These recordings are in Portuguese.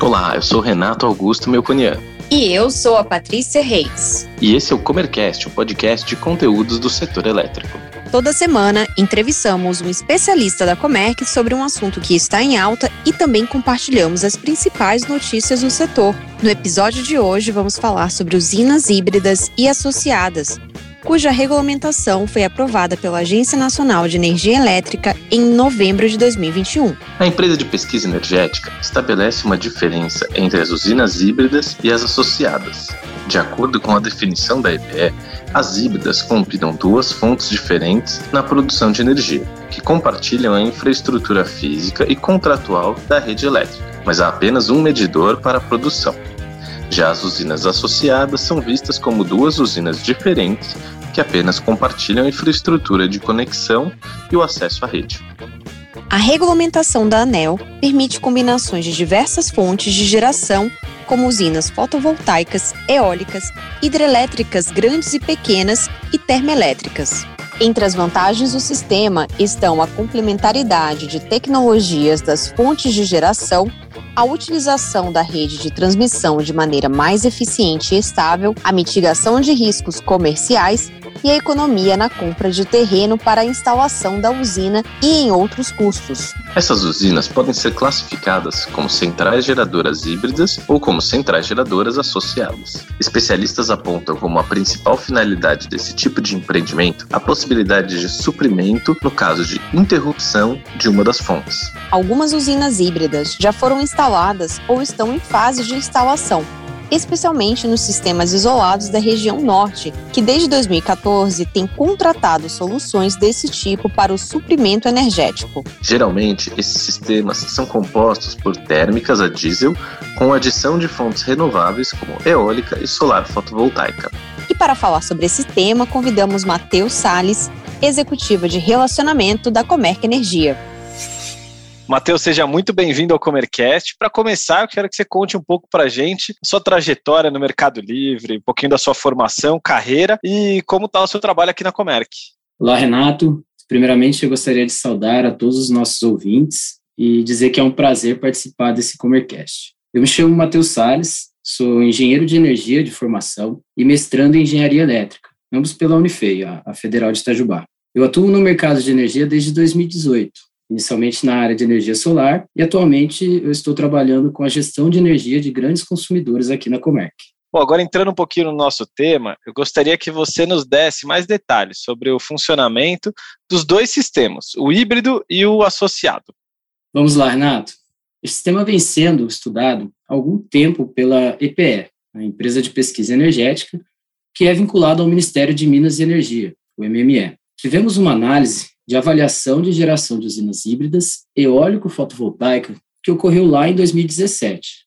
Olá, eu sou Renato Augusto Melconian. E eu sou a Patrícia Reis. E esse é o Comercast, o podcast de conteúdos do setor elétrico. Toda semana, entrevistamos um especialista da Comerc sobre um assunto que está em alta e também compartilhamos as principais notícias do setor. No episódio de hoje, vamos falar sobre usinas híbridas e associadas, cuja regulamentação foi aprovada pela Agência Nacional de Energia Elétrica em novembro de 2021. A empresa de pesquisa energética estabelece uma diferença entre as usinas híbridas e as associadas. De acordo com a definição da EPE, as híbridas combinam duas fontes diferentes na produção de energia, que compartilham a infraestrutura física e contratual da rede elétrica, mas há apenas um medidor para a produção. Já as usinas associadas são vistas como duas usinas diferentes que apenas compartilham infraestrutura de conexão e o acesso à rede. A regulamentação da ANEL permite combinações de diversas fontes de geração, como usinas fotovoltaicas, eólicas, hidrelétricas grandes e pequenas e termoelétricas. Entre as vantagens do sistema estão a complementaridade de tecnologias das fontes de geração, a utilização da rede de transmissão de maneira mais eficiente e estável, a mitigação de riscos comerciais e a economia na compra de terreno para a instalação da usina e em outros custos. Essas usinas podem ser classificadas como centrais geradoras híbridas ou como centrais geradoras associadas. Especialistas apontam como a principal finalidade desse tipo de empreendimento a possibilidade de suprimento no caso de interrupção de uma das fontes. Algumas usinas híbridas já foram instaladas ou estão em fase de instalação, especialmente nos sistemas isolados da região norte, que desde 2014 tem contratado soluções desse tipo para o suprimento energético. Geralmente, esses sistemas são compostos por térmicas a diesel com adição de fontes renováveis como eólica e solar fotovoltaica. E para falar sobre esse tema, convidamos Matheus Sales, executiva de relacionamento da Comerc Energia. Matheus, seja muito bem-vindo ao Comercast. Para começar, eu quero que você conte um pouco para a gente sua trajetória no Mercado Livre, um pouquinho da sua formação, carreira e como está o seu trabalho aqui na Comerc. Olá, Renato. Primeiramente, eu gostaria de saudar a todos os nossos ouvintes e dizer que é um prazer participar desse Comercast. Eu me chamo Matheus Sales, sou engenheiro de energia de formação e mestrando em engenharia elétrica, ambos pela Unifei, a Federal de Itajubá. Eu atuo no mercado de energia desde 2018 inicialmente na área de energia solar, e atualmente eu estou trabalhando com a gestão de energia de grandes consumidores aqui na Comerc. Bom, agora entrando um pouquinho no nosso tema, eu gostaria que você nos desse mais detalhes sobre o funcionamento dos dois sistemas, o híbrido e o associado. Vamos lá, Renato. Esse sistema vem sendo estudado há algum tempo pela EPE, a empresa de pesquisa energética, que é vinculada ao Ministério de Minas e Energia, o MME. Tivemos uma análise de avaliação de geração de usinas híbridas eólico-fotovoltaica que ocorreu lá em 2017.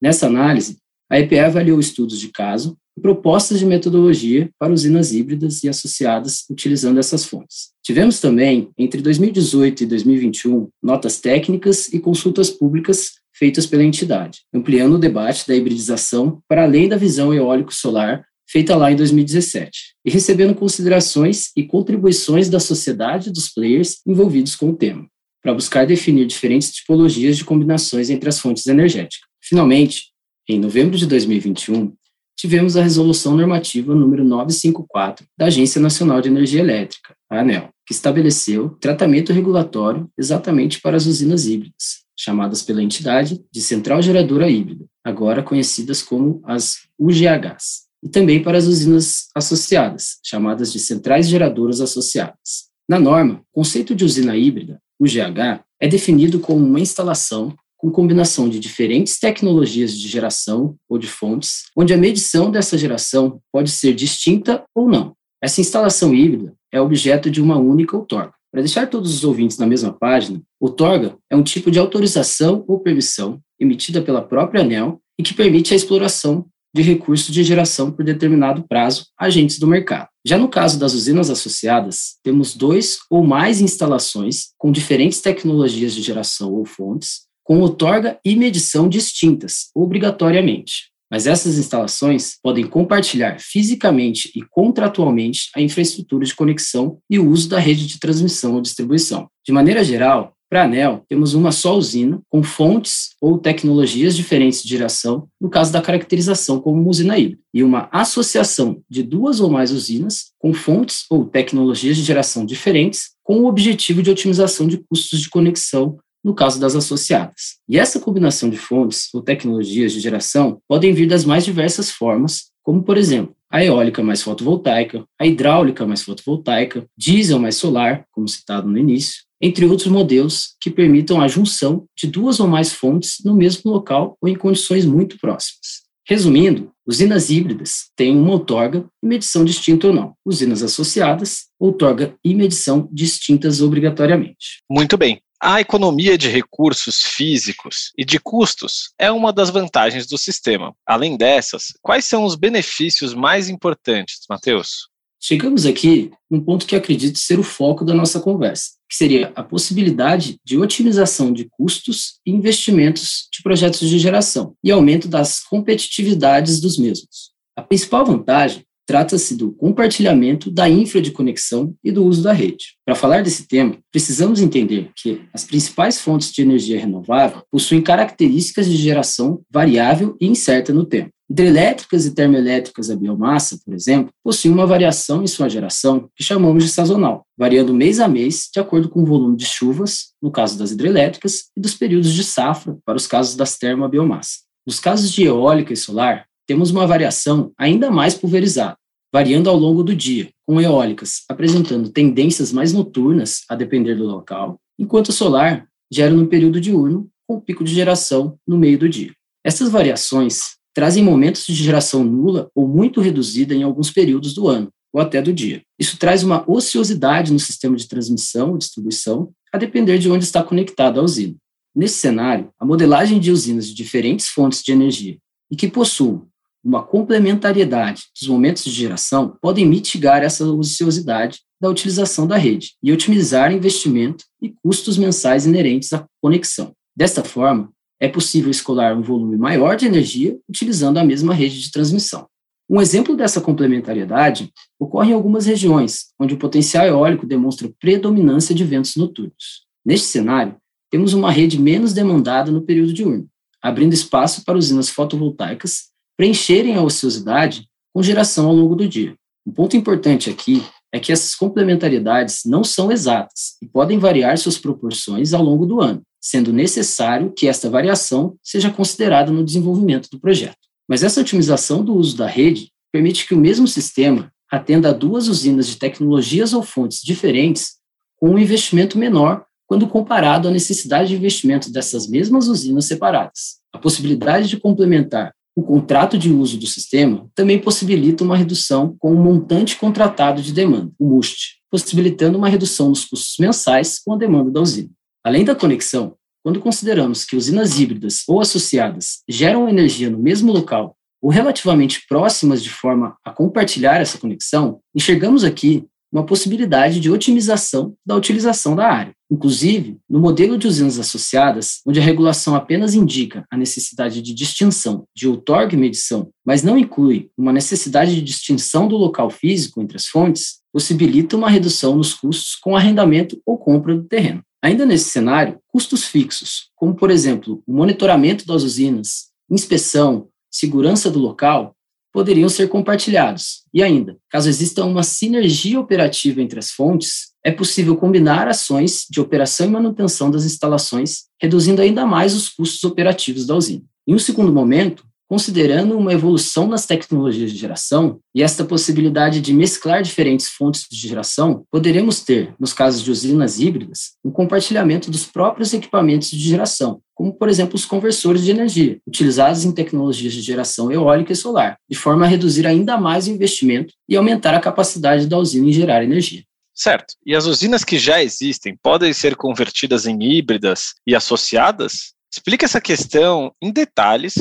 Nessa análise, a EPE avaliou estudos de caso e propostas de metodologia para usinas híbridas e associadas utilizando essas fontes. Tivemos também, entre 2018 e 2021, notas técnicas e consultas públicas feitas pela entidade, ampliando o debate da hibridização para além da visão eólico-solar feita lá em 2017, e recebendo considerações e contribuições da sociedade dos players envolvidos com o tema, para buscar definir diferentes tipologias de combinações entre as fontes energéticas. Finalmente, em novembro de 2021, tivemos a resolução normativa número 954 da Agência Nacional de Energia Elétrica, a ANEL, que estabeleceu tratamento regulatório exatamente para as usinas híbridas, chamadas pela entidade de Central Geradora Híbrida, agora conhecidas como as UGHs e também para as usinas associadas, chamadas de centrais geradoras associadas. Na norma, o conceito de usina híbrida, UGH, é definido como uma instalação com combinação de diferentes tecnologias de geração ou de fontes, onde a medição dessa geração pode ser distinta ou não. Essa instalação híbrida é objeto de uma única outorga. Para deixar todos os ouvintes na mesma página, outorga é um tipo de autorização ou permissão emitida pela própria ANEL e que permite a exploração de recursos de geração por determinado prazo agentes do mercado. Já no caso das usinas associadas, temos dois ou mais instalações com diferentes tecnologias de geração ou fontes, com outorga e medição distintas, obrigatoriamente. mas essas instalações podem compartilhar fisicamente e contratualmente a infraestrutura de conexão e o uso da rede de transmissão ou distribuição. De maneira geral, para a ANEL, temos uma só usina, com fontes ou tecnologias diferentes de geração, no caso da caracterização como uma usina híbrida, e uma associação de duas ou mais usinas, com fontes ou tecnologias de geração diferentes, com o objetivo de otimização de custos de conexão no caso das associadas. E essa combinação de fontes ou tecnologias de geração podem vir das mais diversas formas, como, por exemplo, a eólica mais fotovoltaica, a hidráulica mais fotovoltaica, diesel mais solar, como citado no início, entre outros modelos que permitam a junção de duas ou mais fontes no mesmo local ou em condições muito próximas. Resumindo, usinas híbridas têm uma outorga e medição distinta ou não. Usinas associadas, outorga e medição distintas obrigatoriamente. Muito bem. A economia de recursos físicos e de custos é uma das vantagens do sistema. Além dessas, quais são os benefícios mais importantes, Matheus? Chegamos aqui num ponto que acredito ser o foco da nossa conversa, que seria a possibilidade de otimização de custos e investimentos de projetos de geração e aumento das competitividades dos mesmos. A principal vantagem Trata-se do compartilhamento da infra de conexão e do uso da rede. Para falar desse tema, precisamos entender que as principais fontes de energia renovável possuem características de geração variável e incerta no tempo. Hidrelétricas e termoelétricas a biomassa, por exemplo, possuem uma variação em sua geração que chamamos de sazonal, variando mês a mês de acordo com o volume de chuvas, no caso das hidrelétricas, e dos períodos de safra, para os casos das termo a biomassa. Nos casos de eólica e solar, temos uma variação ainda mais pulverizada, variando ao longo do dia, com eólicas apresentando tendências mais noturnas, a depender do local, enquanto o solar gera no período diurno, com pico de geração no meio do dia. Essas variações trazem momentos de geração nula ou muito reduzida em alguns períodos do ano, ou até do dia. Isso traz uma ociosidade no sistema de transmissão e distribuição, a depender de onde está conectado a usina. Nesse cenário, a modelagem de usinas de diferentes fontes de energia e que possuam uma complementariedade dos momentos de geração podem mitigar essa ociosidade da utilização da rede e otimizar investimento e custos mensais inerentes à conexão. Desta forma, é possível escolar um volume maior de energia utilizando a mesma rede de transmissão. Um exemplo dessa complementariedade ocorre em algumas regiões, onde o potencial eólico demonstra predominância de ventos noturnos. Neste cenário, temos uma rede menos demandada no período diurno, abrindo espaço para usinas fotovoltaicas preencherem a ociosidade com geração ao longo do dia. Um ponto importante aqui é que essas complementariedades não são exatas e podem variar suas proporções ao longo do ano, sendo necessário que esta variação seja considerada no desenvolvimento do projeto. Mas essa otimização do uso da rede permite que o mesmo sistema atenda a duas usinas de tecnologias ou fontes diferentes com um investimento menor quando comparado à necessidade de investimento dessas mesmas usinas separadas. A possibilidade de complementar o contrato de uso do sistema também possibilita uma redução com o montante contratado de demanda, o MUST, possibilitando uma redução nos custos mensais com a demanda da usina. Além da conexão, quando consideramos que usinas híbridas ou associadas geram energia no mesmo local ou relativamente próximas de forma a compartilhar essa conexão, enxergamos aqui uma possibilidade de otimização da utilização da área. Inclusive, no modelo de usinas associadas, onde a regulação apenas indica a necessidade de distinção de outorga e medição, mas não inclui uma necessidade de distinção do local físico entre as fontes, possibilita uma redução nos custos com arrendamento ou compra do terreno. Ainda nesse cenário, custos fixos, como por exemplo o monitoramento das usinas, inspeção, segurança do local, poderiam ser compartilhados. E ainda, caso exista uma sinergia operativa entre as fontes, é possível combinar ações de operação e manutenção das instalações, reduzindo ainda mais os custos operativos da usina. Em um segundo momento, considerando uma evolução nas tecnologias de geração e esta possibilidade de mesclar diferentes fontes de geração, poderemos ter, nos casos de usinas híbridas, um compartilhamento dos próprios equipamentos de geração, como, por exemplo, os conversores de energia, utilizados em tecnologias de geração eólica e solar, de forma a reduzir ainda mais o investimento e aumentar a capacidade da usina em gerar energia. Certo. E as usinas que já existem podem ser convertidas em híbridas e associadas? Explica essa questão em detalhes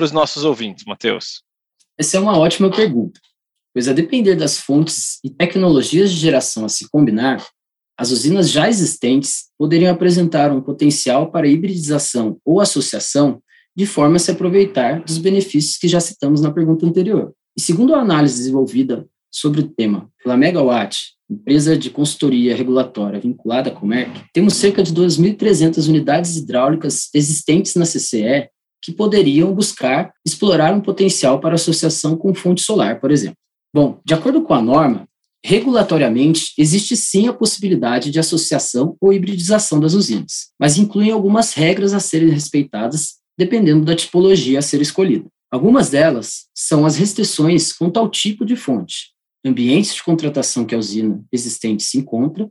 para os nossos ouvintes, Matheus. Essa é uma ótima pergunta, pois a depender das fontes e tecnologias de geração a se combinar, as usinas já existentes poderiam apresentar um potencial para hibridização ou associação de forma a se aproveitar dos benefícios que já citamos na pergunta anterior. E segundo a análise desenvolvida sobre o tema pela Megawatt, empresa de consultoria regulatória vinculada à Comerc, temos cerca de 2.300 unidades hidráulicas existentes na CCE que poderiam buscar explorar um potencial para associação com fonte solar, por exemplo. Bom, de acordo com a norma, regulatoriamente existe sim a possibilidade de associação ou hibridização das usinas, mas incluem algumas regras a serem respeitadas dependendo da tipologia a ser escolhida. Algumas delas são as restrições quanto ao tipo de fonte, ambientes de contratação que a usina existente se encontra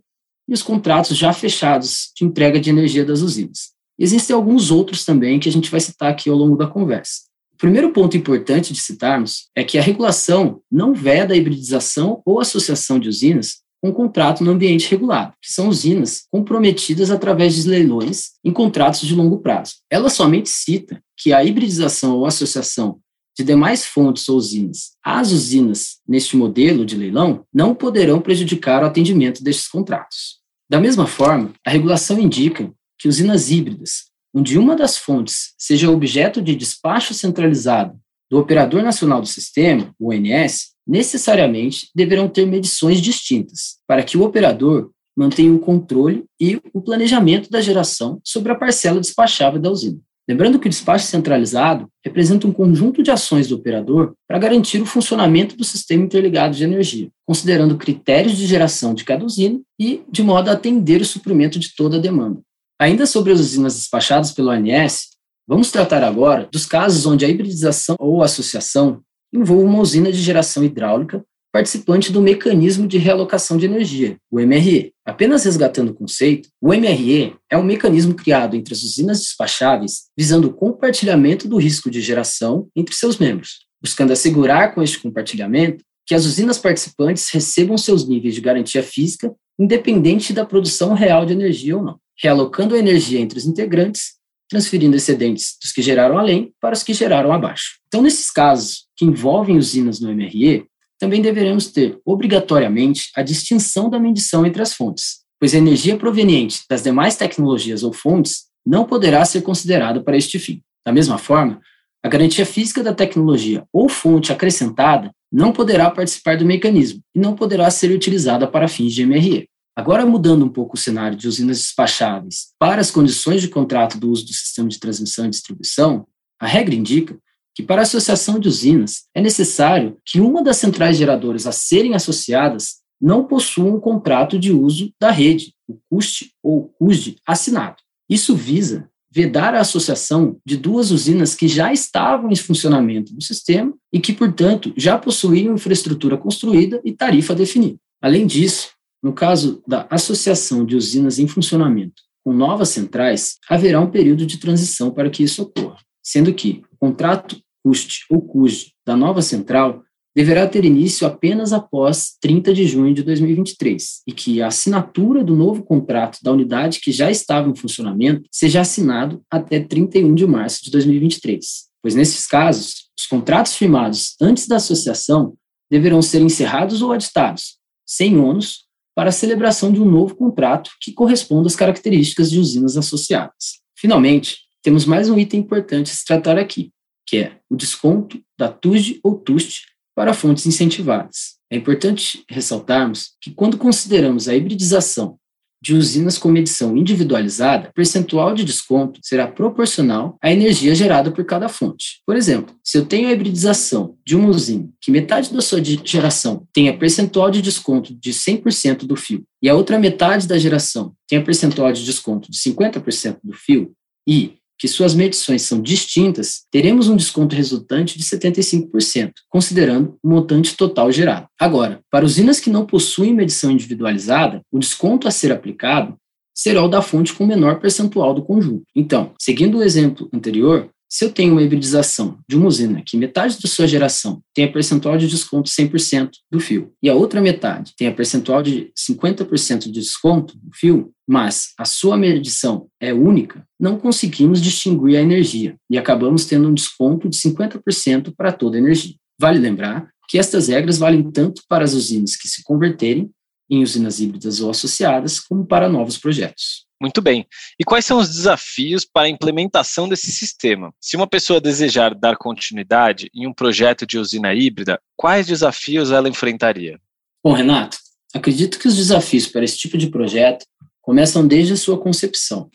e os contratos já fechados de entrega de energia das usinas. Existem alguns outros também que a gente vai citar aqui ao longo da conversa. O primeiro ponto importante de citarmos é que a regulação não veda a hibridização ou associação de usinas com contrato no ambiente regulado, que são usinas comprometidas através de leilões em contratos de longo prazo. Ela somente cita que a hibridização ou associação de demais fontes ou usinas às usinas neste modelo de leilão não poderão prejudicar o atendimento destes contratos. Da mesma forma, a regulação indica que usinas híbridas, onde uma das fontes seja objeto de despacho centralizado do Operador Nacional do Sistema, o ONS, necessariamente deverão ter medições distintas, para que o operador mantenha o controle e o planejamento da geração sobre a parcela despachável da usina. Lembrando que o despacho centralizado representa um conjunto de ações do operador para garantir o funcionamento do sistema interligado de energia, considerando critérios de geração de cada usina e de modo a atender o suprimento de toda a demanda. Ainda sobre as usinas despachadas pelo ONS, vamos tratar agora dos casos onde a hibridização ou associação envolve uma usina de geração hidráulica participante do Mecanismo de Realocação de Energia, o MRE. Apenas resgatando o conceito, o MRE é um mecanismo criado entre as usinas despacháveis visando o compartilhamento do risco de geração entre seus membros, buscando assegurar com este compartilhamento que as usinas participantes recebam seus níveis de garantia física independente da produção real de energia ou não, realocando a energia entre os integrantes transferindo excedentes dos que geraram além para os que geraram abaixo. Então, nesses casos que envolvem usinas no MRE, também deveremos ter, obrigatoriamente, a distinção da medição entre as fontes, pois a energia proveniente das demais tecnologias ou fontes não poderá ser considerada para este fim. Da mesma forma, a garantia física da tecnologia ou fonte acrescentada não poderá participar do mecanismo e não poderá ser utilizada para fins de MRE. Agora, mudando um pouco o cenário de usinas despacháveis para as condições de contrato do uso do sistema de transmissão e distribuição, a regra indica que para a associação de usinas é necessário que uma das centrais geradoras a serem associadas não possua um contrato de uso da rede, o CUST ou CUSD, assinado. Isso visa vedar a associação de duas usinas que já estavam em funcionamento no sistema e que, portanto, já possuíam infraestrutura construída e tarifa definida. Além disso, no caso da associação de usinas em funcionamento com novas centrais, haverá um período de transição para que isso ocorra, sendo que o contrato CUST ou CUSD da nova central deverá ter início apenas após 30 de junho de 2023 e que a assinatura do novo contrato da unidade que já estava em funcionamento seja assinado até 31 de março de 2023, pois nesses casos, os contratos firmados antes da associação deverão ser encerrados ou aditados, sem ônus, para a celebração de um novo contrato que corresponda às características de usinas associadas. Finalmente, temos mais um item importante a se tratar aqui, que é o desconto da TUSD ou TUST para fontes incentivadas. É importante ressaltarmos que, quando consideramos a hibridização de usinas com medição individualizada, percentual de desconto será proporcional à energia gerada por cada fonte. Por exemplo, se eu tenho a hibridização de uma usina que metade da sua geração tenha percentual de desconto de 100% do fio e a outra metade da geração tenha percentual de desconto de 50% do fio, e que suas medições são distintas, teremos um desconto resultante de 75%, considerando o montante total gerado. Agora, para usinas que não possuem medição individualizada, o desconto a ser aplicado será o da fonte com menor percentual do conjunto. Então, seguindo o exemplo anterior, se eu tenho uma hibridização de uma usina que metade da sua geração tem a percentual de desconto 100% do fio e a outra metade tem a percentual de 50% de desconto do fio, mas a sua medição é única, não conseguimos distinguir a energia e acabamos tendo um desconto de 50% para toda a energia. Vale lembrar que estas regras valem tanto para as usinas que se converterem em usinas híbridas ou associadas, como para novos projetos. Muito bem. E quais são os desafios para a implementação desse sistema? Se uma pessoa desejar dar continuidade em um projeto de usina híbrida, quais desafios ela enfrentaria? Bom, Renato, acredito que os desafios para esse tipo de projeto começam desde a sua concepção.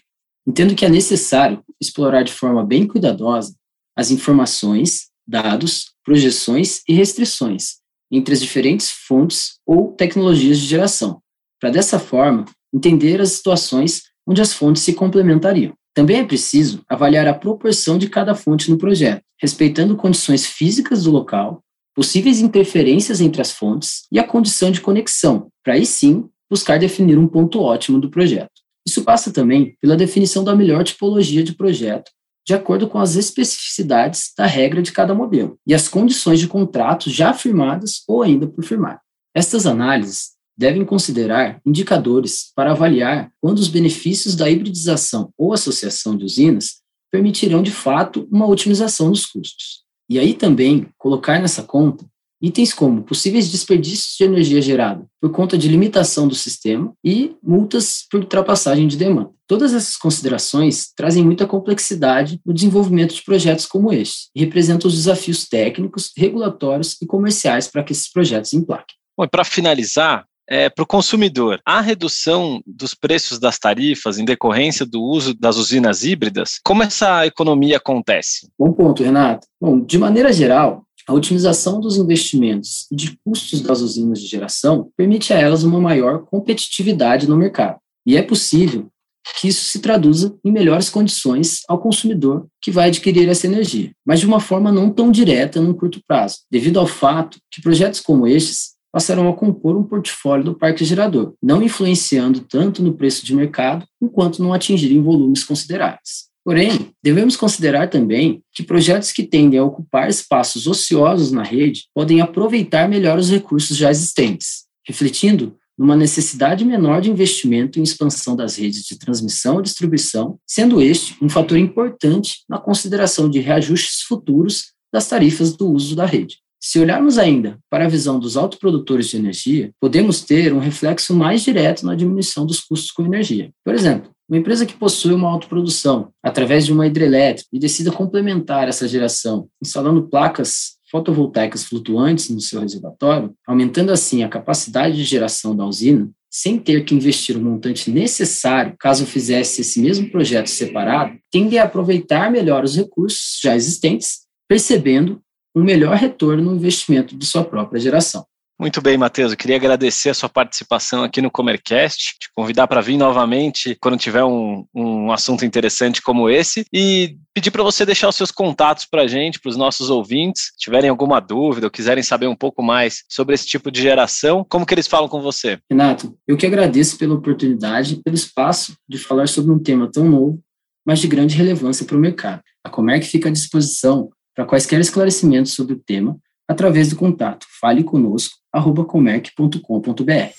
Entendo que é necessário explorar de forma bem cuidadosa as informações, dados, projeções e restrições entre as diferentes fontes ou tecnologias de geração, para dessa forma entender as situações onde as fontes se complementariam. Também é preciso avaliar a proporção de cada fonte no projeto, respeitando condições físicas do local, possíveis interferências entre as fontes e a condição de conexão, para aí sim buscar definir um ponto ótimo do projeto. Isso passa também pela definição da melhor tipologia de projeto, de acordo com as especificidades da regra de cada modelo e as condições de contrato já firmadas ou ainda por firmar. Estas análises devem considerar indicadores para avaliar quando os benefícios da hibridização ou associação de usinas permitirão de fato uma otimização dos custos. E aí também colocar nessa conta itens como possíveis desperdícios de energia gerada por conta de limitação do sistema e multas por ultrapassagem de demanda. Todas essas considerações trazem muita complexidade no desenvolvimento de projetos como este e representam os desafios técnicos, regulatórios e comerciais para que esses projetos emplaquem. Bom, para finalizar, é, para o consumidor, a redução dos preços das tarifas em decorrência do uso das usinas híbridas, como essa economia acontece? Bom ponto, Renato. Bom, de maneira geral, a otimização dos investimentos e de custos das usinas de geração permite a elas uma maior competitividade no mercado. E é possível que isso se traduza em melhores condições ao consumidor que vai adquirir essa energia, mas de uma forma não tão direta no curto prazo, devido ao fato que projetos como estes passarão a compor um portfólio do parque gerador, não influenciando tanto no preço de mercado, enquanto não atingirem volumes consideráveis. Porém, devemos considerar também que projetos que tendem a ocupar espaços ociosos na rede podem aproveitar melhor os recursos já existentes, refletindo numa necessidade menor de investimento em expansão das redes de transmissão e distribuição, sendo este um fator importante na consideração de reajustes futuros das tarifas do uso da rede. Se olharmos ainda para a visão dos autoprodutores de energia, podemos ter um reflexo mais direto na diminuição dos custos com energia. Por exemplo, uma empresa que possui uma autoprodução através de uma hidrelétrica e decida complementar essa geração instalando placas fotovoltaicas flutuantes no seu reservatório, aumentando assim a capacidade de geração da usina, sem ter que investir o montante necessário caso fizesse esse mesmo projeto separado, tende a aproveitar melhor os recursos já existentes, percebendo um melhor retorno no investimento de sua própria geração. Muito bem, Matheus. Eu queria agradecer a sua participação aqui no Comercast, te convidar para vir novamente quando tiver um, um assunto interessante como esse e pedir para você deixar os seus contatos para a gente, para os nossos ouvintes, se tiverem alguma dúvida ou quiserem saber um pouco mais sobre esse tipo de geração, como que eles falam com você? Renato, eu que agradeço pela oportunidade, pelo espaço de falar sobre um tema tão novo, mas de grande relevância para o mercado. A Comerc fica à disposição para quaisquer esclarecimentos sobre o tema através do contato faleconosco@comerc.com.br.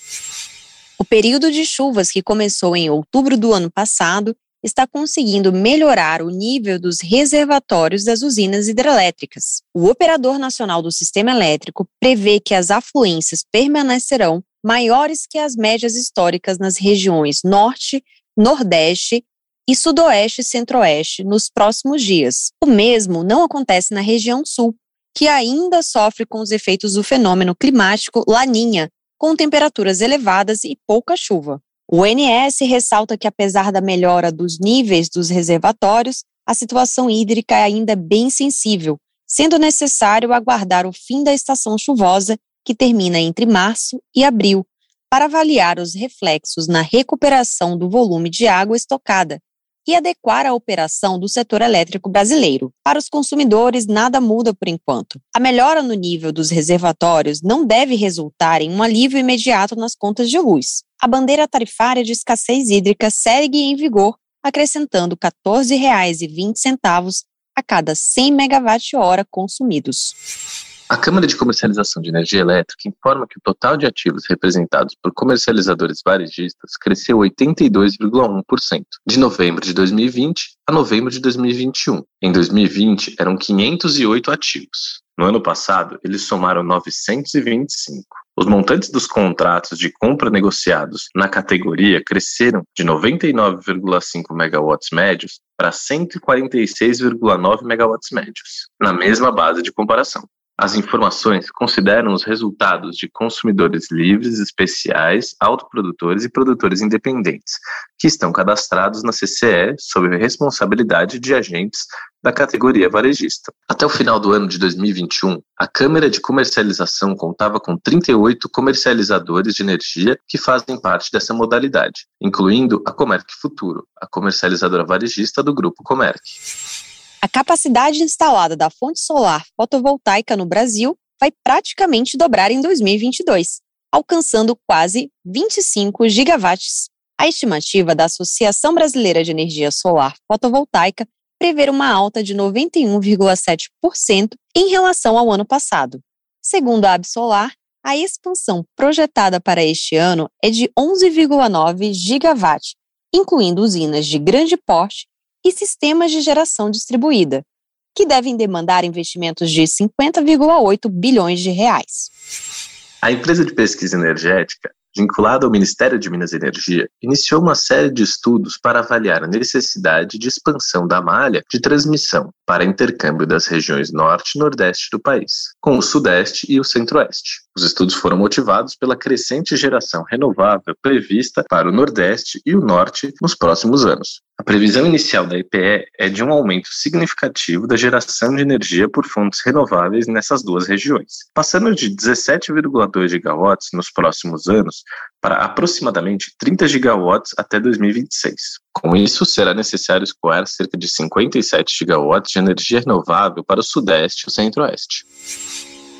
O período de chuvas que começou em outubro do ano passado está conseguindo melhorar o nível dos reservatórios das usinas hidrelétricas. O operador nacional do sistema elétrico prevê que as afluências permanecerão maiores que as médias históricas nas regiões Norte, Nordeste e Sudoeste e Centro-Oeste nos próximos dias. O mesmo não acontece na região Sul, que ainda sofre com os efeitos do fenômeno climático Laninha, com temperaturas elevadas e pouca chuva. O ONS ressalta que, apesar da melhora dos níveis dos reservatórios, a situação hídrica é ainda bem sensível, sendo necessário aguardar o fim da estação chuvosa, que termina entre março e abril, para avaliar os reflexos na recuperação do volume de água estocada, e adequar a operação do setor elétrico brasileiro. Para os consumidores, nada muda por enquanto. A melhora no nível dos reservatórios não deve resultar em um alívio imediato nas contas de luz. A bandeira tarifária de escassez hídrica segue em vigor, acrescentando R$ 14,20 a cada 100 megawatt-hora consumidos. A Câmara de Comercialização de Energia Elétrica informa que o total de ativos representados por comercializadores varejistas cresceu 82,1% de novembro de 2020 a novembro de 2021. Em 2020, eram 508 ativos. No ano passado, eles somaram 925. Os montantes dos contratos de compra negociados na categoria cresceram de 99,5 megawatts médios para 146,9 megawatts médios, na mesma base de comparação. As informações consideram os resultados de consumidores livres, especiais, autoprodutores e produtores independentes, que estão cadastrados na CCE sob a responsabilidade de agentes da categoria varejista. Até o final do ano de 2021, a Câmara de Comercialização contava com 38 comercializadores de energia que fazem parte dessa modalidade, incluindo a Comerc Futuro, a comercializadora varejista do grupo Comerc. A capacidade instalada da fonte solar fotovoltaica no Brasil vai praticamente dobrar em 2022, alcançando quase 25 gigawatts. A estimativa da Associação Brasileira de Energia Solar Fotovoltaica prevê uma alta de 91,7% em relação ao ano passado. Segundo a Absolar, a expansão projetada para este ano é de 11,9 gigawatts, incluindo usinas de grande porte e sistemas de geração distribuída, que devem demandar investimentos de 50,8 bilhões de reais. A empresa de pesquisa energética, vinculada ao Ministério de Minas e Energia, iniciou uma série de estudos para avaliar a necessidade de expansão da malha de transmissão para intercâmbio das regiões norte e nordeste do país, com o sudeste e o centro-oeste. Os estudos foram motivados pela crescente geração renovável prevista para o nordeste e o norte nos próximos anos, a previsão inicial da EPE é de um aumento significativo da geração de energia por fontes renováveis nessas duas regiões, passando de 17,2 gigawatts nos próximos anos para aproximadamente 30 gigawatts até 2026. Com isso, será necessário escoar cerca de 57 gigawatts de energia renovável para o Sudeste e o Centro-Oeste.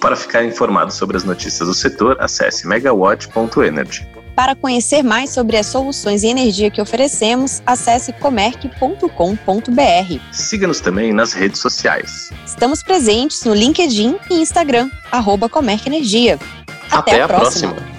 Para ficar informado sobre as notícias do setor, acesse megawatt.energy. Para conhecer mais sobre as soluções e energia que oferecemos, acesse comerc.com.br. Siga-nos também nas redes sociais. Estamos presentes no LinkedIn e Instagram, arroba Comerc Energia. Até, Até a, próxima. próxima.